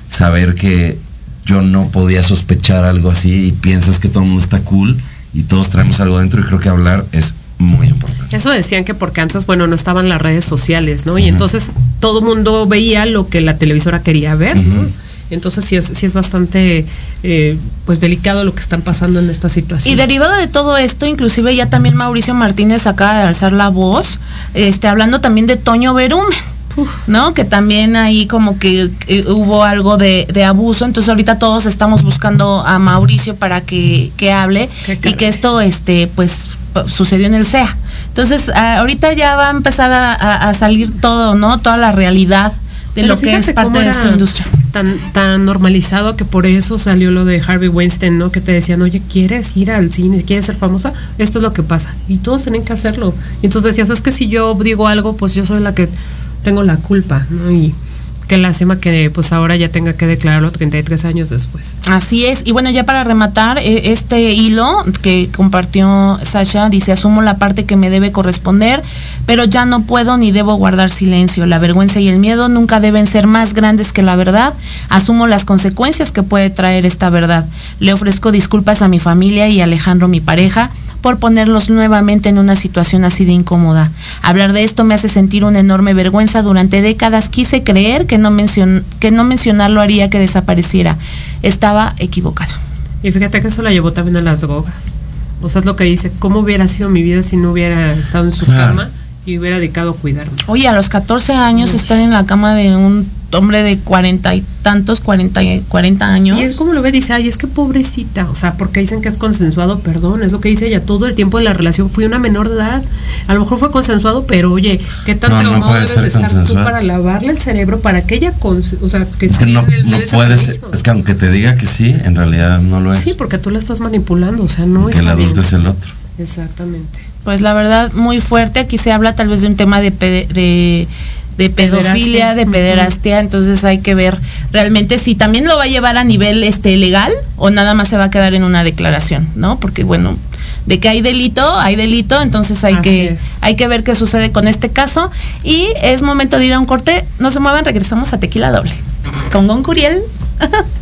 saber que yo no podía sospechar algo así y piensas que todo el mundo está cool y todos traemos algo dentro y creo que hablar es muy importante. Eso decían que porque antes, bueno, no estaban las redes sociales, ¿no? Y entonces todo el mundo veía lo que la televisora quería ver, Entonces sí es, sí es bastante eh, pues delicado lo que están pasando en esta situación. Y derivado de todo esto, inclusive ya también Mauricio Martínez acaba de alzar la voz, este, hablando también de Toño Berumen. ¿No? Que también ahí como que, hubo algo de, abuso, entonces ahorita todos estamos buscando a Mauricio para que, hable y que esto, este, pues, sucedió en el SEA. Entonces, ahorita ya va a empezar a, salir todo, ¿no? Toda la realidad de lo que es parte de esta industria. Tan, tan normalizado que por eso salió lo de Harvey Weinstein, ¿no? Que te decían, oye, ¿quieres ir al cine? ¿Quieres ser famosa? Esto es lo que pasa. Y todos tienen que hacerlo. Y entonces decías, es que si yo digo algo, pues yo soy la que tengo la culpa, ¿no? Y qué lástima que pues ahora ya tenga que declararlo 33 años después. Así es. Y bueno, ya para rematar, eh, este hilo que compartió Sasha dice, asumo la parte que me debe corresponder, pero ya no puedo ni debo guardar silencio. La vergüenza y el miedo nunca deben ser más grandes que la verdad. Asumo las consecuencias que puede traer esta verdad. Le ofrezco disculpas a mi familia y a Alejandro, mi pareja por ponerlos nuevamente en una situación así de incómoda. Hablar de esto me hace sentir una enorme vergüenza. Durante décadas quise creer que no, mencion que no mencionarlo haría que desapareciera. Estaba equivocado. Y fíjate que eso la llevó también a las drogas. O sea, es lo que dice, ¿cómo hubiera sido mi vida si no hubiera estado en su cama y hubiera dedicado a cuidarme? Oye, a los 14 años estar en la cama de un hombre de cuarenta y tantos, cuarenta, cuarenta años. Y él como lo ve, dice, ay, es que pobrecita, o sea, porque dicen que es consensuado, perdón, es lo que dice ella, todo el tiempo de la relación fui una menor de edad, a lo mejor fue consensuado, pero oye, ¿qué tanto no, no debes estar tú para lavarle el cerebro para que ella, o sea, que... Es que no, no puedes, es que aunque te diga que sí, en realidad no lo es. Sí, porque tú la estás manipulando, o sea, no es... Que el adulto es el otro. Exactamente. Pues la verdad, muy fuerte, aquí se habla tal vez de un tema de, de de pedofilia, de pederastia, entonces hay que ver realmente si también lo va a llevar a nivel este legal o nada más se va a quedar en una declaración, ¿no? Porque bueno, de que hay delito, hay delito, entonces hay que hay que ver qué sucede con este caso. Y es momento de ir a un corte, no se muevan, regresamos a Tequila Doble. Con Gon Curiel.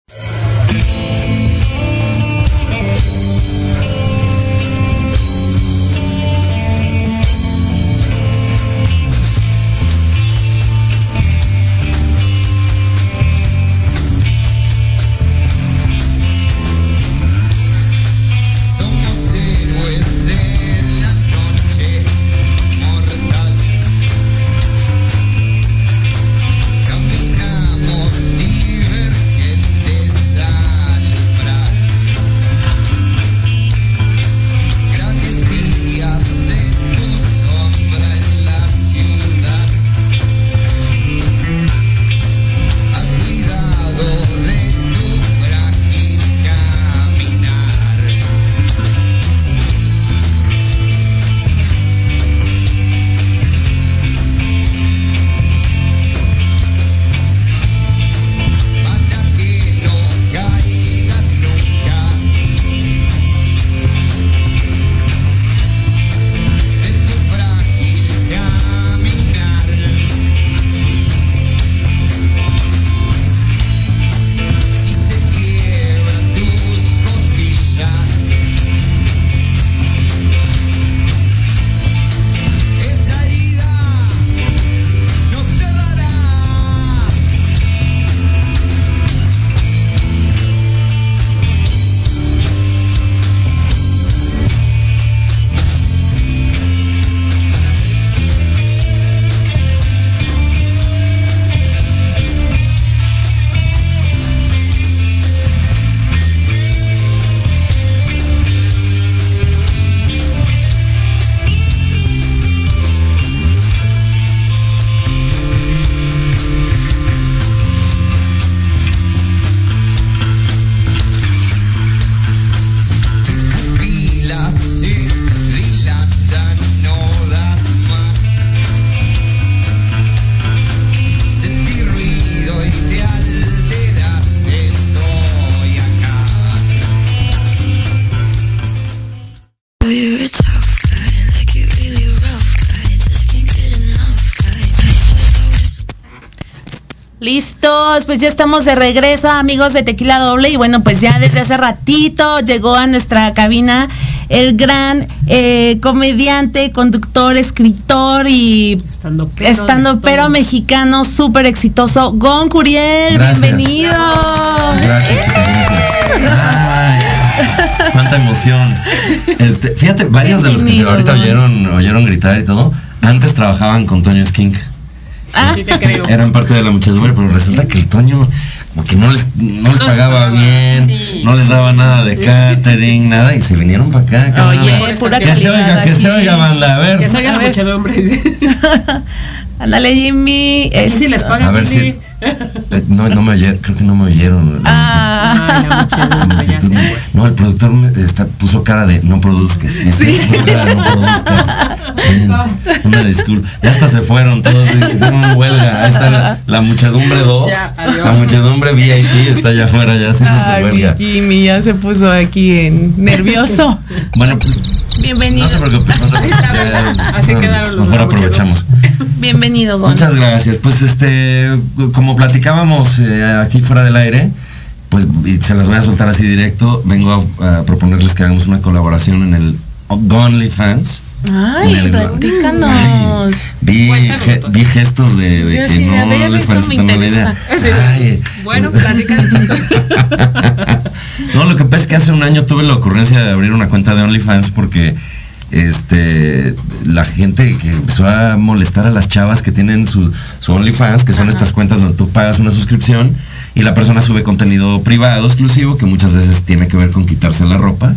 Pues ya estamos de regreso, amigos de Tequila Doble. Y bueno, pues ya desde hace ratito llegó a nuestra cabina el gran eh, comediante, conductor, escritor y estando pero, mexicano súper exitoso, Gon Curiel. Bienvenido. Gracias, cuánta emoción. Este, fíjate, varios de los que ahorita oyeron, oyeron gritar y todo, antes trabajaban con Toño Skink. Ah, eran parte de la muchedumbre, pero resulta que el Toño que no les, no les pagaba bien, no les daba nada de catering, nada, y se vinieron para acá. Oye, pura que se oiga, que se oiga, banda, a ver. Que se oiga la muchedumbre. Ándale, Jimmy. Es, si les pagan, a ver si, no, no me oyeron, creo que no me oyeron. Ah. no, el productor me está, puso cara de no produzcas. Sí. no produzcas. una disculpa. Ya hasta se fueron todos, hicieron huelga. Ahí está la, muchedumbre 2. La muchedumbre VIP está allá afuera, ya haciendo su huelga. Jimmy ya se puso aquí en nervioso. bueno, pues. Bienvenido. No te preocupes, no te preocupes. Así quedaron los Mejor aprovechamos. Bienvenido. Muchas gracias. Pues este, como platicábamos eh, aquí fuera del aire, pues se las voy a soltar así directo. Vengo a, proponerles que hagamos una colaboración en el Gonly Fans. Ay, platícanos. vi, vi, gestos de, que no les parece tan buena idea. bueno, platícanos. no, lo que pasa es que hace un año tuve la ocurrencia de abrir una cuenta de OnlyFans porque este la gente que empezó a molestar a las chavas que tienen su, su OnlyFans, que son estas cuentas donde tú pagas una suscripción y la persona sube contenido privado, exclusivo, que muchas veces tiene que ver con quitarse la ropa.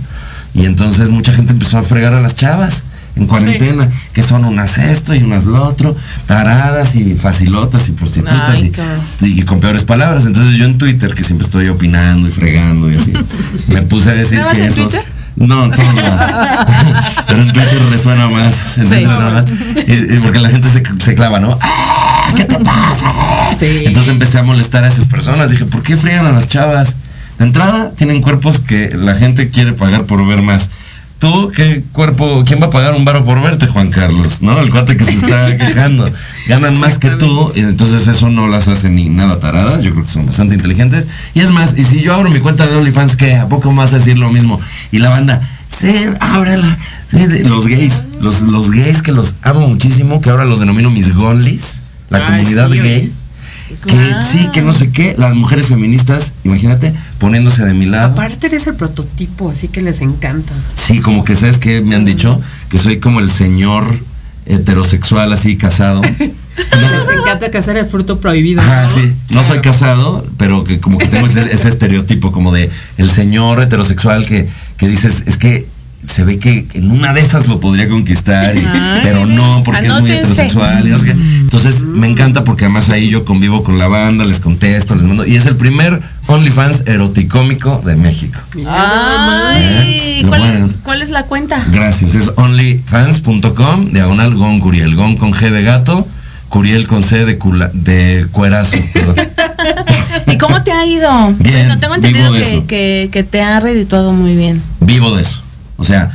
Y entonces mucha gente empezó a fregar a las chavas en cuarentena, que son unas esto y unas lo otro, taradas y facilotas y prostitutas y, con peores palabras. Entonces yo en Twitter, que siempre estoy opinando y fregando y así, me puse a decir que esos... Twitter? No, todo Pero en Twitter resuena más. En Twitter resuena más. Y, porque la gente se, se clava, ¿no? ¿qué te pasa? Entonces empecé a molestar a esas personas. Dije, ¿por qué fregan a las chavas? De entrada, tienen cuerpos que la gente quiere pagar por ver más. ¿Tú qué cuerpo, quién va a pagar un baro por verte, Juan Carlos? ¿No? El cuate que se está quejando. Ganan más que tú, y entonces eso no las hace ni nada taradas. Yo creo que son bastante inteligentes. Y es más, y si yo abro mi cuenta de OnlyFans, ¿qué? ¿A poco más decir lo mismo? Y la banda, sí, ábrela. los gays, los, los gays que los amo muchísimo, que ahora los denomino mis gonlis, la comunidad gay que sí, que no sé qué, las mujeres feministas, imagínate, poniéndose de mi lado. Aparte eres el prototipo, así que les encanta. Sí, como que sabes que me han dicho que soy como el señor heterosexual así casado. les encanta casar el fruto prohibido. Ah, sí. No soy casado, pero que como que tengo ese, ese, estereotipo como de el señor heterosexual que, que dices, es que se ve que en una de esas lo podría conquistar, pero no, porque es muy heterosexual. Entonces me encanta porque además ahí yo convivo con la banda, les contesto, les mando. Y es el primer OnlyFans eroticómico de México. Ay, ¿Eh? ¿cuál, es la cuenta? Gracias, es onlyfans.com, diagonal Gon Curiel, Gon con G de gato. Curiel con C de, de cuerazo. ¿Y cómo te ha ido? Bien, bueno, tengo entendido que, que, te ha redituado muy bien. Vivo de eso. O sea,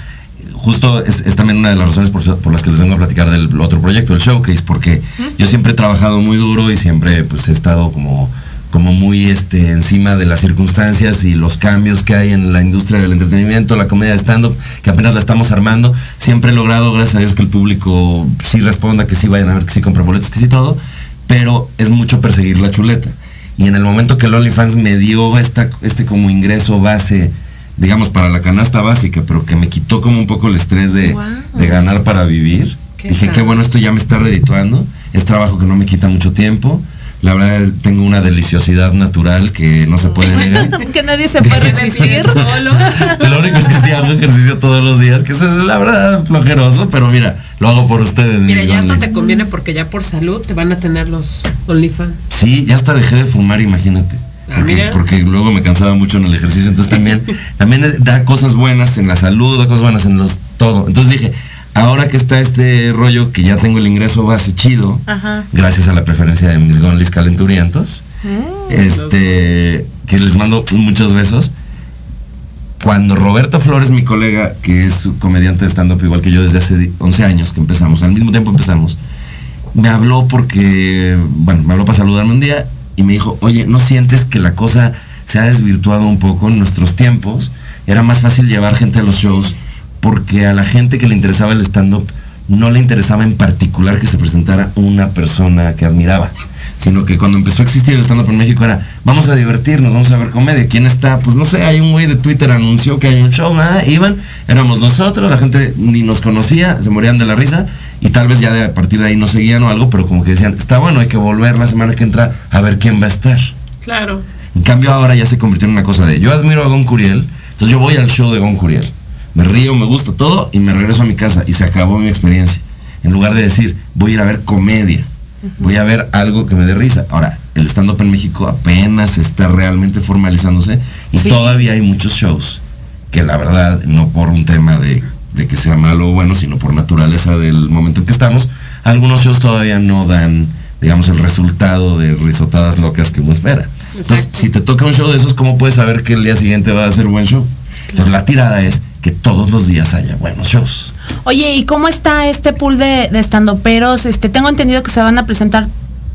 justo es, también una de las razones por, las que les vengo a platicar del otro proyecto, el Showcase, porque yo siempre he trabajado muy duro y siempre pues he estado como como muy este encima de las circunstancias y los cambios que hay en la industria del entretenimiento, la comedia de stand-up, que apenas la estamos armando. Siempre he logrado, gracias a Dios, que el público sí responda, que sí vayan a ver, que sí compren boletos, que sí todo, pero es mucho perseguir la chuleta. Y en el momento que el OnlyFans me dio esta, este como ingreso base digamos, para la canasta básica, pero que me quitó como un poco el estrés de, ganar para vivir. Dije, qué bueno, esto ya me está redituando. Es trabajo que no me quita mucho tiempo. La verdad es tengo una deliciosidad natural que no se puede negar. que nadie se puede resistir solo. lo único es que sí hago ejercicio todos los días, que eso es la verdad flojeroso, pero mira, lo hago por ustedes. Mira, ya hasta te conviene porque ya por salud te van a tener los OnlyFans. Sí, ya hasta dejé de fumar, imagínate. Ah, porque, luego me cansaba mucho en el ejercicio. Entonces también, también da cosas buenas en la salud, da cosas buenas en los todo. Entonces dije, ahora que está este rollo que ya tengo el ingreso base chido, gracias a la preferencia de mis gonlis calenturientos, mm. este, que les mando muchos besos. Cuando Roberto Flores, mi colega, que es comediante de stand-up igual que yo desde hace 11 años que empezamos, al mismo tiempo empezamos, me habló porque, bueno, me habló para saludarme un día y me dijo, oye, ¿no sientes que la cosa se ha desvirtuado un poco en nuestros tiempos? Era más fácil llevar gente a los shows porque a la gente que le interesaba el stand-up no le interesaba en particular que se presentara una persona que admiraba, sino que cuando empezó a existir el stand-up en México era, vamos a divertirnos, vamos a ver comedia. ¿Quién está? Pues no sé, hay un güey de Twitter anunció que hay un show, ¿ah? iban, éramos nosotros, la gente ni nos conocía, se morían de la risa y tal vez ya de, a partir de ahí no seguían o algo, pero como que decían, está bueno, hay que volver la semana que entra a ver quién va a estar. Claro. En cambio ahora ya se convirtió en una cosa de, yo admiro a Gon Curiel, entonces yo voy al show de Gon Curiel, me río, me gusta todo y me regreso a mi casa y se acabó mi experiencia. En lugar de decir, voy a ir a ver comedia, voy a ver algo que me dé risa. Ahora, el stand-up en México apenas está realmente formalizándose y todavía hay muchos shows que la verdad, no por un tema de de que sea malo o bueno, sino por naturaleza del momento en que estamos, algunos shows todavía no dan, digamos, el resultado de risotadas locas que uno espera. Entonces, si te toca un show de esos, ¿cómo puedes saber que el día siguiente va a ser buen show? Entonces, la tirada es que todos los días haya buenos shows. Oye, ¿y cómo está este pool de, de estandoperos? Este, tengo entendido que se van a presentar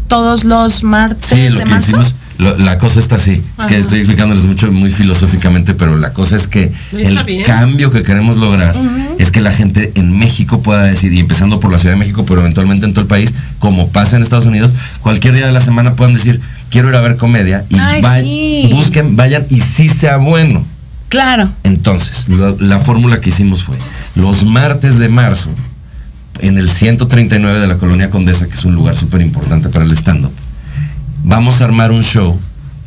todos los martes sí, lo que Hicimos, la cosa está así. Es que estoy explicándoles mucho, muy filosóficamente, pero la cosa es que el cambio que queremos lograr es que la gente en México pueda decir, y empezando por la Ciudad de México, pero eventualmente en todo el país, como pasa en Estados Unidos, cualquier día de la semana puedan decir, quiero ir a ver comedia y busquen, vayan y sí sea bueno. Claro. Entonces, la fórmula que hicimos fue, los martes de marzo, en el 139 de la Colonia Condesa, que es un lugar súper importante para el stand-up, vamos a armar un show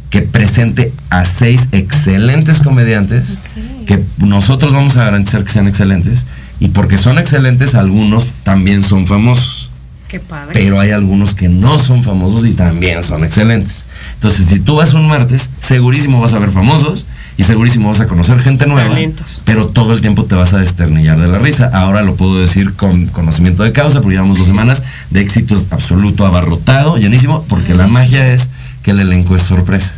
que presente a seis excelentes comediantes, que nosotros vamos a garantizar que sean excelentes, y porque son excelentes, algunos también son famosos. Qué padre. Pero hay algunos que no son famosos y también son excelentes. Entonces, si tú vas un martes, segurísimo vas a ver famosos y segurísimo vas a conocer gente nueva, pero todo el tiempo te vas a desternillar de la risa. Ahora lo puedo decir con conocimiento de causa, porque llevamos dos semanas de éxito absoluto, abarrotado, llenísimo, porque la magia es que el elenco es sorpresa.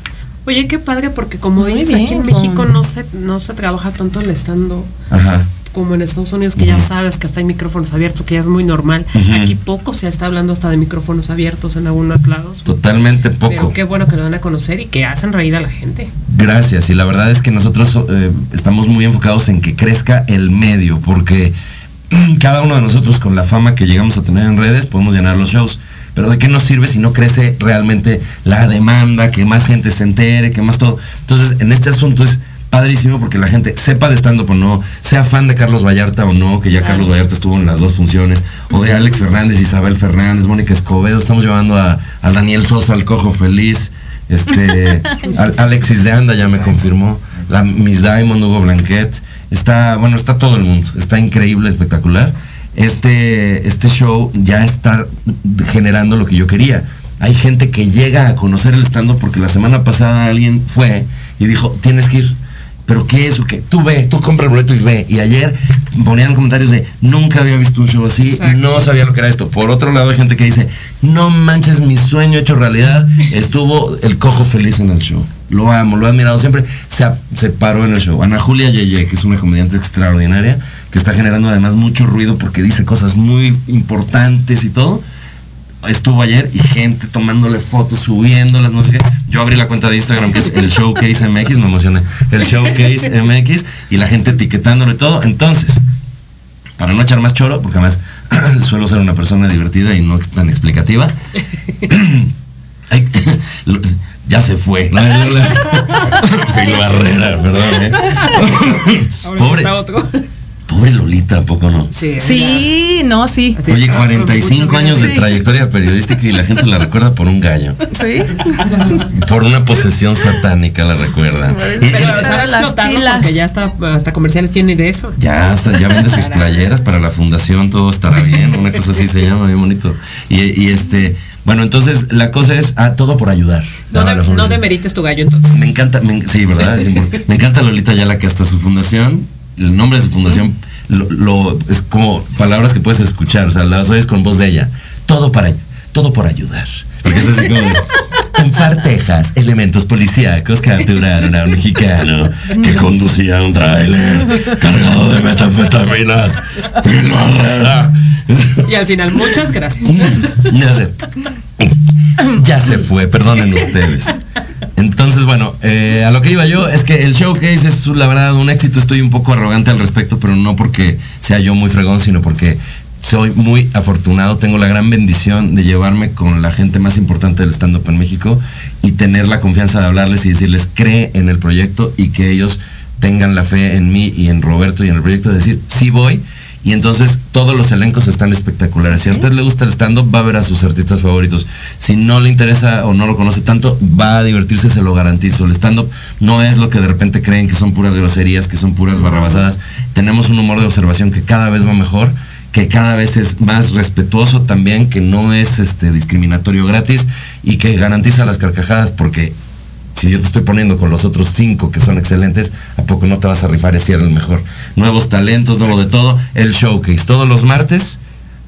Oye, qué padre, porque como dices, aquí en México no se, no se trabaja tanto el estando Ajá como en Estados Unidos, que ya sabes que hasta hay micrófonos abiertos, que ya es muy normal. Aquí poco se está hablando hasta de micrófonos abiertos en algunos lados. Totalmente poco. Pero qué bueno que lo van a conocer y que hacen reír a la gente. Gracias, y la verdad es que nosotros eh, estamos muy enfocados en que crezca el medio, porque cada uno de nosotros con la fama que llegamos a tener en redes podemos llenar los shows. Pero ¿de qué nos sirve si no crece realmente la demanda, que más gente se entere, que más todo? Entonces, en este asunto es padrísimo porque la gente sepa de estando o no, sea fan de Carlos Vallarta o no, que ya Carlos Vallarta estuvo en las dos funciones, o de Alex Fernández, Isabel Fernández, Mónica Escobedo, estamos llevando a, Daniel Sosa, al Cojo Feliz, este, Alexis de Anda ya me confirmó, la Miss Diamond, Hugo Blanquet, está, bueno, está todo el mundo, está increíble, espectacular. Este, este show ya está generando lo que yo quería. Hay gente que llega a conocer el stand porque la semana pasada alguien fue y dijo, tienes que ir pero ¿qué es? ¿Qué? Tú ve, tú compra el boleto y ve. Y ayer ponían comentarios de, nunca había visto un show así, no sabía lo que era esto. Por otro lado hay gente que dice, no manches mi sueño hecho realidad, estuvo el cojo feliz en el show. Lo amo, lo he admirado siempre. Se, se paró en el show. Ana Julia Yeye, que es una comediante extraordinaria, que está generando además mucho ruido porque dice cosas muy importantes y todo estuvo ayer y gente tomándole fotos, subiéndolas, no sé qué. Yo abrí la cuenta de Instagram que es el Showcase MX, me emocioné. El Showcase MX y la gente etiquetándole todo. Entonces, para no echar más choro, porque además suelo ser una persona divertida y no tan explicativa. ya se fue. Barrera, perdón. ¿eh? Pobre. Pobre Lolita, ¿a poco no? Sí, no, sí. Oye, 45 años de trayectoria periodística y la gente la recuerda por un gallo. Sí. Por una posesión satánica la recuerdan. Pero sabes las pilas. Porque ya hasta, hasta comerciales tienen de eso. Ya, ya vende sus playeras para la fundación, todo estará bien. Una cosa así se llama, bien bonito. Y, este, bueno, entonces la cosa es ah, todo por ayudar. No, no demerites tu gallo entonces. Me encanta, sí, ¿verdad? me encanta Lolita Yala que hasta su fundación el nombre de su fundación lo, es como palabras que puedes escuchar, o sea, las oyes con voz de ella. Todo para todo por ayudar. Porque es así como en Far, Texas, elementos policíacos capturaron a un mexicano que conducía un tráiler cargado de metanfetaminas. Y al final, muchas gracias. ya se fue, perdonen ustedes. Entonces, bueno, eh, a lo que iba yo es que el showcase es la verdad un éxito. Estoy un poco arrogante al respecto, pero no porque sea yo muy fregón, sino porque soy muy afortunado. Tengo la gran bendición de llevarme con la gente más importante del stand-up en México y tener la confianza de hablarles y decirles cree en el proyecto y que ellos tengan la fe en mí y en Roberto y en el proyecto de decir sí voy y entonces todos los elencos están espectaculares. Si a usted le gusta el stand-up, va a ver a sus artistas favoritos. Si no le interesa o no lo conoce tanto, va a divertirse, se lo garantizo. El stand-up no es lo que de repente creen que son puras groserías, que son puras barrabasadas. Tenemos un humor de observación que cada vez va mejor que cada vez es más respetuoso también, que no es este discriminatorio gratis y que garantiza las carcajadas porque si yo te estoy poniendo con los otros cinco que son excelentes, ¿a poco no te vas a rifar y ser el mejor? Nuevos talentos, nuevo de todo. El showcase, todos los martes,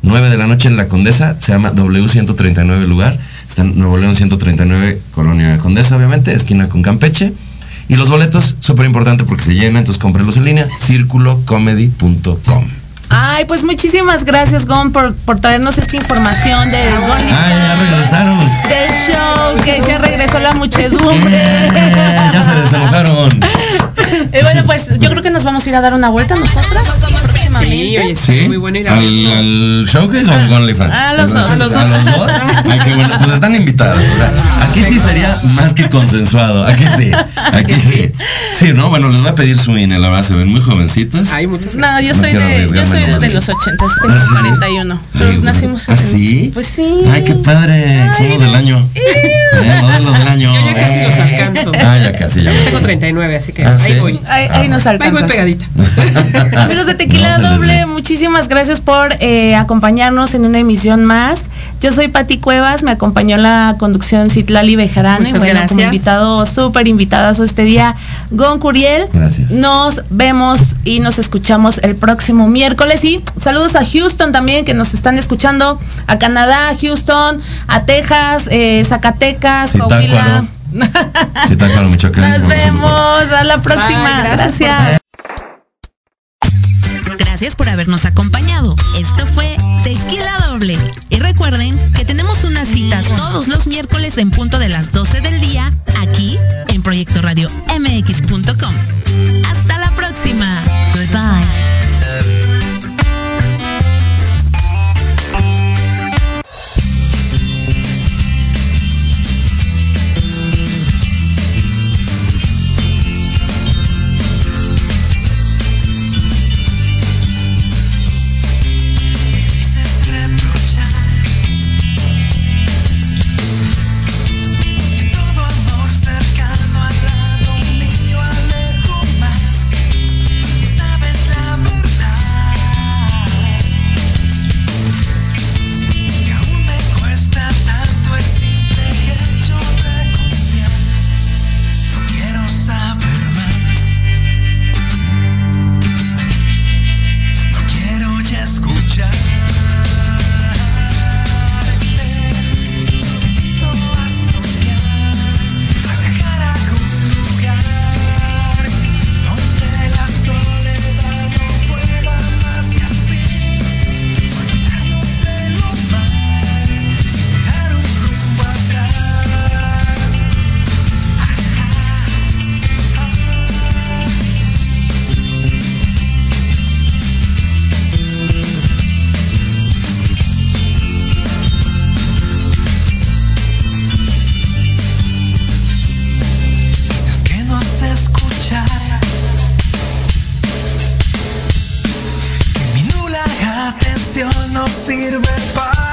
9 de la noche en la Condesa, se llama W139 lugar. Está en Nuevo León 139, Colonia Condesa, obviamente, esquina con Campeche. Y los boletos, súper importante porque se llenan, entonces cómprenlos en línea, circulocomedy.com. Ay, pues muchísimas gracias, Gon, por, por traernos esta información de Gon. Ay, ya regresaron. Del show, que ya regresó la muchedumbre. Eh, ya se desenojaron. y bueno, pues yo creo que nos vamos a ir a dar una vuelta nosotras próximamente. Sí, muy buena ir ¿Al, ¿Al showcase o al OnlyFans? A los dos. A los dos. Ay, qué bueno. Pues están invitados. aquí sí sería más que consensuado. Aquí sí. Aquí sí. Sí, ¿no? Bueno, les voy a pedir su INE, la verdad, se ven muy jovencicitas. Hay muchas No, yo soy de, yo soy de los 80, tengo 41. Pero nacimos en ¿Ah, sí? Pues sí. Ay, qué padre. Somos del año. Eh, modelo del año. Yo ya casi los alcanzo. Ah, ya casi ya. Tengo 39, así que ah, ahí voy. Ahí, ahí nos alcanza. Ahí voy pegadita. Amigos de Tequila Doble, muchísimas gracias por eh, acompañarnos en una emisión más. Yo soy Pati Cuevas, me acompañó en la conducción Citlali Bejarano. Muchas bueno, como invitado, súper invitadazo este día, Gon Curiel. Gracias. Nos vemos y nos escuchamos el próximo miércoles. Y saludos a Houston también, que nos están escuchando, a Canadá, Houston, a Texas, eh, Zacatecas, Coahuila. Nos vemos, a la próxima. gracias. Gracias por habernos acompañado. Esto fue Tequila Doble. Y recuerden que tenemos una cita todos los miércoles en punto de las 12 del día aquí en Proyecto Radio MX.com. Hasta la próxima. canción no sirve para